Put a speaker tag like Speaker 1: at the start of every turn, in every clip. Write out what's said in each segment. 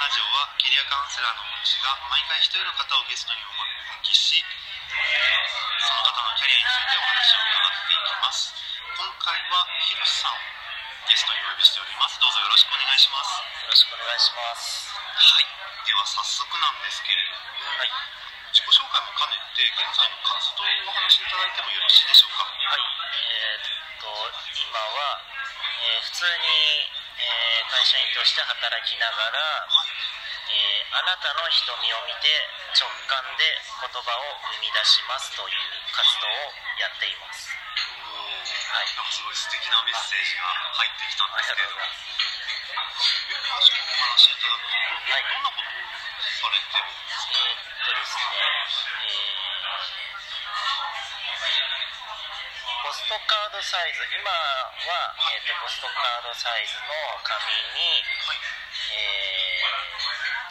Speaker 1: ラジオはキャリアカウンセラーの私が毎回一人の方をゲストにお招きしその方のキャリアについてお話を伺っていきます今回はひろしさんをゲストにお呼びしておりますどうぞよろしくお願いします
Speaker 2: よろしくお願いします。
Speaker 1: はいでは早速なんですけれども、
Speaker 2: はい。
Speaker 1: 自己紹介も兼ねて現在の活動をお話しいただいてもよろしいでしょうか
Speaker 2: はい。えーっと、今は、えー普通に、えー会社員として働きながら、えーあなたの瞳を見て直感で言葉を生み出しますという活動をやっています。
Speaker 1: はい、なんかすごい素敵なメッセージが入ってきたんですけれど。も
Speaker 2: がとうござい。ます。
Speaker 1: 詳しくお話しいただくと、
Speaker 2: はい
Speaker 1: どんなことをされてるんですか？
Speaker 2: えーっとですね、えートカードサイズ、今は、えーっとポストカードサイズの紙に、
Speaker 1: はい
Speaker 2: えー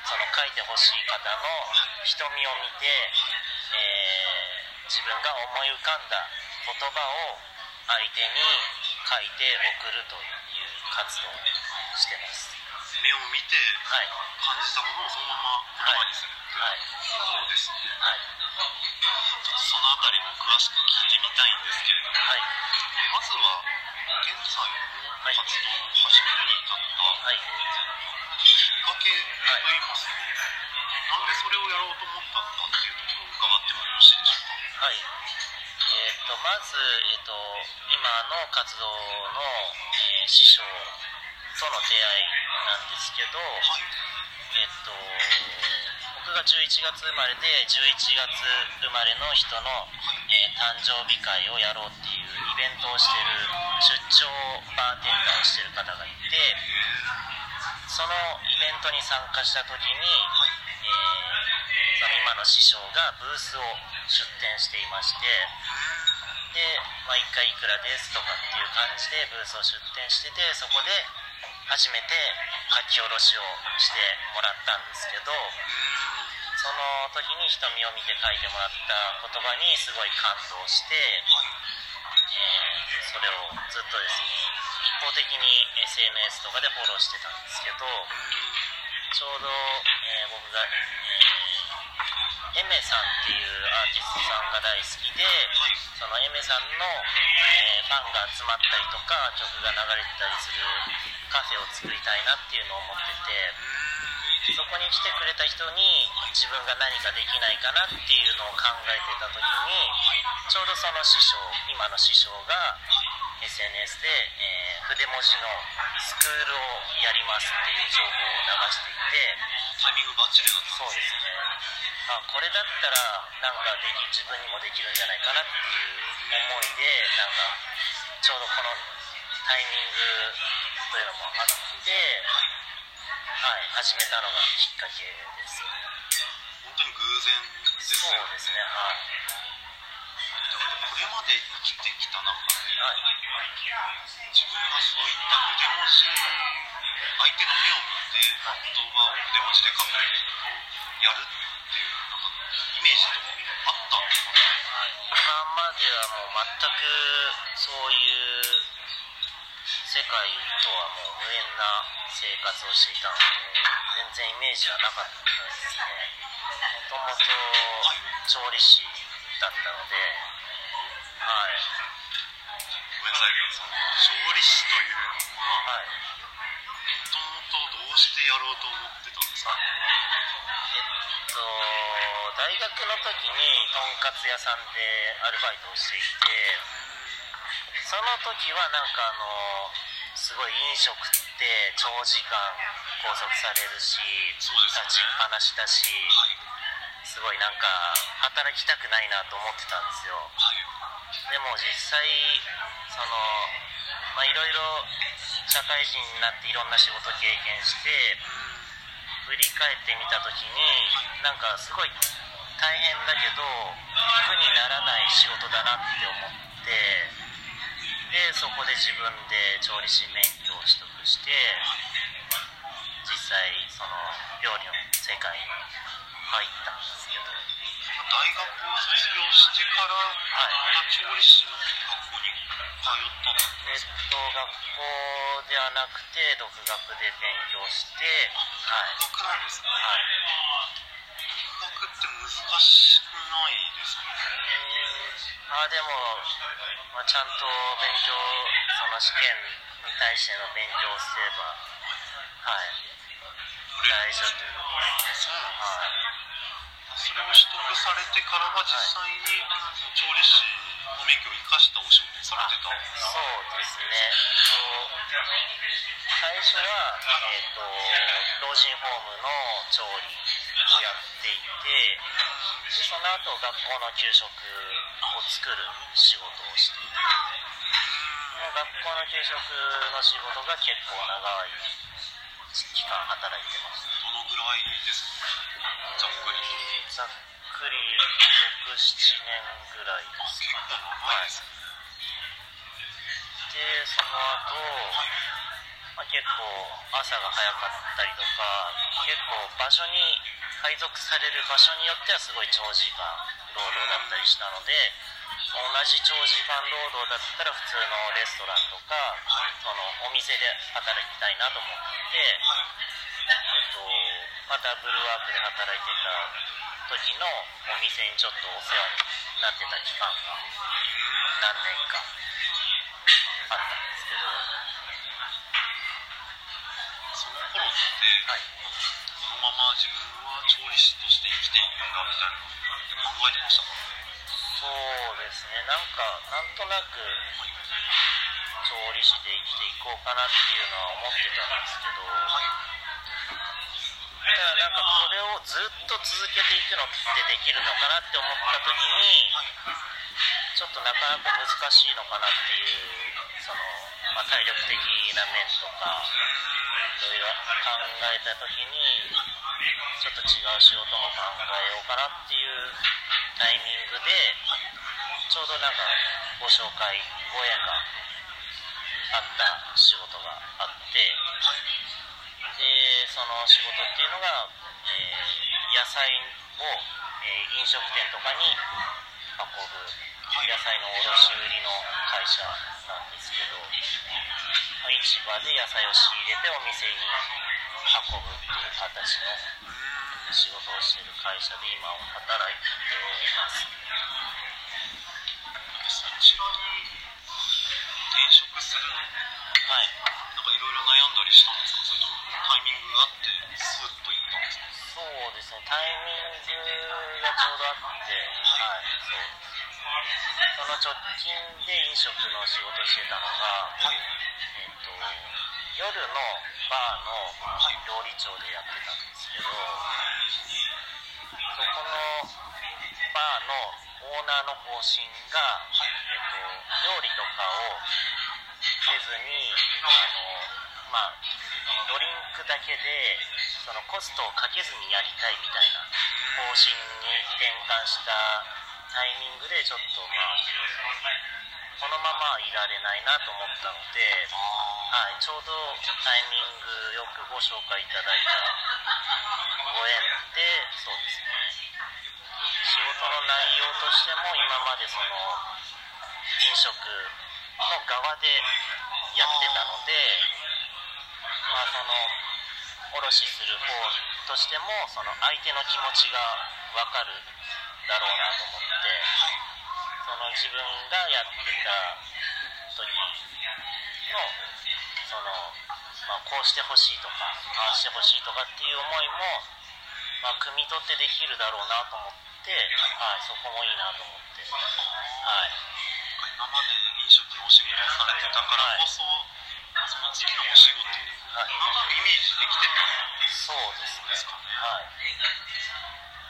Speaker 2: その書いてほしい方の瞳を見て、えー自分が思い浮かんだ言葉を相手に書いて送るという活動をしてます。
Speaker 1: 目を見て
Speaker 2: はい。
Speaker 1: 感じたものをそのまま言葉にする
Speaker 2: い。
Speaker 1: ですね、
Speaker 2: はい。
Speaker 1: ちょっとそのあたりも詳しく聞いてみたいんですけれども
Speaker 2: はい。
Speaker 1: まずは現在の活動を始めるに至った
Speaker 2: はい。
Speaker 1: きっかけといいますか、なんでそれをやろうと思ったのかっていうところを伺ってもよろしいでしょうか？
Speaker 2: はい。えっ、と、まず、えっ、と、今の活動の、えー師匠との出会いなんですけど、
Speaker 1: はい
Speaker 2: えっ、と、僕が11月生まれで、11月生まれの人の、えー誕生日会をやろうっていうイベントをしてる、出張バーテンダーをしてる方がいて、そのイベントに参加した時に、えーその今の師匠がブースを出店していましてで、まあ、1回いくらですとかっていう感じでブースを出店しててそこで初めて書き下ろしをしてもらったんですけどその時に瞳を見て書いてもらった言葉にすごい感動して、
Speaker 1: はい
Speaker 2: えーそれをずっとですね一方的に SNS とかでフォローしてたんですけどちょうど、えー僕が、えーエメさんっていうアーティストさんが大好きで、
Speaker 1: はい
Speaker 2: そのエメさんの、えーファンが集まったりとか曲が流れてたりするカフェを作りたいなっていうのを思っててそこに来てくれた人に自分が何かできないかなっていうのを考えてた時にちょうどその師匠今の師匠が SNS で、えー筆文字のスクールをやりますっていう情報を流していて
Speaker 1: タイミングバッチリだったん
Speaker 2: そう
Speaker 1: で
Speaker 2: すね。あこれだったらなんかでき自分にもできるんじゃないかなっていう思いでなんかちょうどこのタイミングというのもあってはい始めたのがきっかけです。
Speaker 1: 本当に偶然です
Speaker 2: そうですね。はい
Speaker 1: これまで生きてきた中で
Speaker 2: はい
Speaker 1: 自分がそういった筆文字相手の目を見て言葉を筆文字で書くっていうことをやるっていうなんかイメージとかあったんですか？
Speaker 2: 今まではもう全くそういうとはもう無縁な生活をしていたので全然イメージはなかったですねもともと調理師だったのではい
Speaker 1: ごめんなさい調理師というのは
Speaker 2: はい
Speaker 1: もともとどうしてやろうと思ってたんですか
Speaker 2: えっと大学の時にとんかつ屋さんでアルバイトをしていてその時はなんかあのすごい飲食って長時間拘束されるし
Speaker 1: そうですよね。
Speaker 2: 立ちっぱなしだし
Speaker 1: はい
Speaker 2: すごいなんか働きたくないなと思ってたんですよ。
Speaker 1: はい
Speaker 2: でも実際そのまあいろいろ社会人になっていろんな仕事経験して振り返ってみた時になんかすごい大変だけど苦にならない仕事だなって思ってでそこで自分で調理師免許を取得して実際その料理の世界に入ったんですけど。
Speaker 1: 大学を卒業してからまた調理師の学校に通ったん
Speaker 2: えっと学校ではなくて独学で勉強してはい。
Speaker 1: 独学なんですね。
Speaker 2: はい
Speaker 1: 難しくないですか
Speaker 2: あでも、まあ、ちゃんと勉強その試験に対しての勉強をすればはい。大丈夫です
Speaker 1: そうなんです
Speaker 2: はい。
Speaker 1: それを取得されてからは実際に調理師の免許を生かしたお仕事をされてた
Speaker 2: そうですね。と最初は、えー、と老人ホームの調理。をやっていてでその後学校の給食を作る仕事をしていて学校の給食の仕事が結構長い期間働いてます。
Speaker 1: どのぐらいですかざっくりと
Speaker 2: ざっくり67年ぐらい。です
Speaker 1: 結構長い。ですね
Speaker 2: でその後、まあ、結構朝が早かったりとか結構場所に配属される場所によってはすごい長時間労働だったりしたので同じ長時間労働だったら普通のレストランとかそのお店で働きたいなと思って、えっと、またブルワークで働いてた時のお店にちょっとお世話になってた期間が何年かあったんですけど、
Speaker 1: その頃って
Speaker 2: はい、
Speaker 1: このまま自分理師として生きていくんだみたいな考えてましたか
Speaker 2: そうですね、なんか、なんとなく調理師で生きていこうかなっていうのは思ってたんですけど、ただなんかこれをずっと続けていくのってできるのかなって思った時に、ちょっとなかなか難しいのかなっていう、その、まあ、体力的な面とか、いろいろ考えた時に、ちょっと違う仕事も考えようかなっていうタイミングで、ちょうどなんかご紹介、ご縁があった仕事があって、で、その仕事っていうのが、えー野菜を、えー飲食店とかに運ぶ野菜の卸売りの会社なんですけど、ま市場で野菜を仕入れてお店に運ぶっていう形の仕事をしている会社で今は働いてます。
Speaker 1: そちらに転職するの
Speaker 2: はい。
Speaker 1: なんかいろいろ悩んだりしたんですかそれともタイミングがあってスッと行ったんですか
Speaker 2: そうですね、タイミングがちょうどあって、はい、そう。その直近で飲食の仕事してたのが、はいえっ、と、夜のバーの料理長でやってたんですけど、はいそこのバーのオーナーの方針が、えっ、と、料理とかをせずに、あの、まあ、ドリンクだけでそのコストをかけずにやりたいみたいな方針に転換したタイミングでちょっとまあこのままいられないなと思ったので、はい、ちょうどタイミングよくご紹介いただいたご縁でそうですね。仕事の内容としても今までその飲食の側でやってたのでまあ、その卸する方としてもその相手の気持ちが分かるだろうなと思ってその自分がやってた時のその、まあ、こうしてほしいとかああしてほしいとかっていう思いも、まあ、汲み取ってできるだろうなと思って、はい、そこもいいなと思って、はい、
Speaker 1: 今まで飲食のお仕事をされてたからこそ、その次のお仕事
Speaker 2: はい。
Speaker 1: なんイメージできてた
Speaker 2: そうですね。
Speaker 1: ですかね。
Speaker 2: はい。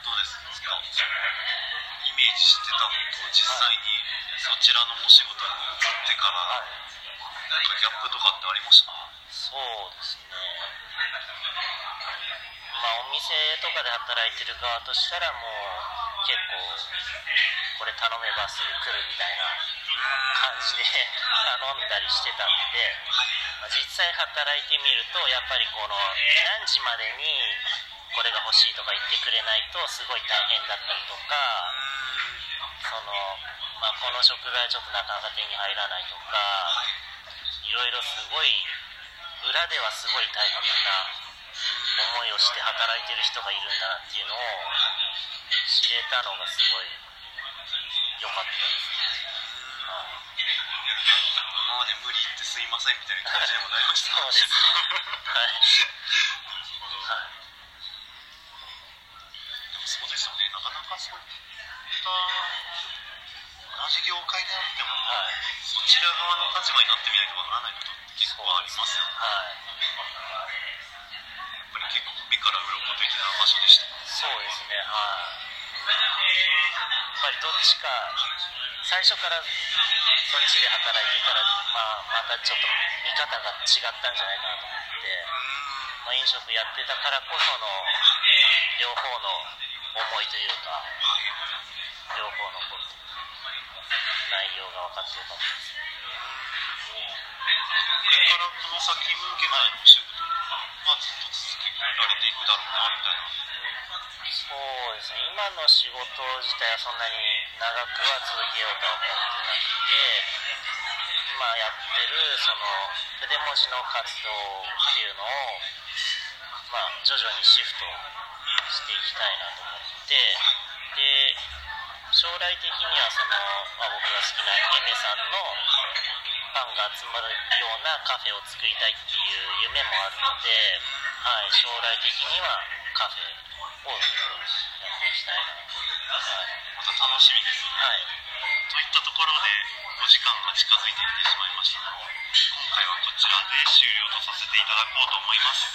Speaker 1: どうですか？イメージしてたのと実際にそちらのお仕事に移ってから
Speaker 2: はい
Speaker 1: なんかギャップとかってありました？
Speaker 2: そうですね。まあ、お店とかで働いてる側としたらもう結構これ頼めばすぐ来るみたいな感じで頼んだりしてたんで、まあ実際働いてみるとやっぱりこの何時までにこれが欲しいとか言ってくれないとすごい大変だったりとかその、まあ、この食材ちょっとなかなか手に入らないとかいろいろすごい裏ではすごい大変な思いをして働いてる人がいるんだなっていうのを知れたのがすごい良かったです
Speaker 1: 今まで無理言ってすいませんみたいな感じにもなりました
Speaker 2: そうですねはい。
Speaker 1: そうですよね。なかなかそういった業界であっても、
Speaker 2: はい。
Speaker 1: そちら側の立場になってみないとわからないことって結構ありますよね
Speaker 2: はい
Speaker 1: やっぱり結構目から鱗的な場所でした。
Speaker 2: そうですね。はい。やっぱりどっちか最初からそっちで働いてたら、まあ、またちょっと見方が違ったんじゃないかなと思って、まあ、飲食やってたからこその両方の思いというか両方のこう内容が分かってよかったです
Speaker 1: これからこの先も現在のお仕事はずっと続けられていくだろうなみたいな
Speaker 2: そうですね今の仕事自体はそんなに長くは続けようとは思ってなくて今やってるその筆文字の活動っていうのをまあ徐々にシフトしていきたいなと思って。将来的にはその、まあ、僕が好きなエメさんのファンが集まるようなカフェを作りたいっていう夢もあるので、はい、将来的にはカフェをやっていきたいなと、
Speaker 1: また楽しみですね
Speaker 2: はい、
Speaker 1: といったところでお時間が近づいてきてしまいましたので今回はこちらで終了とさせていただこうと思い。ます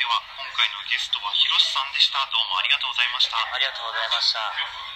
Speaker 1: では今回のゲストはひろしさんでした。どうもありがとうございました、
Speaker 2: ありがとうございました。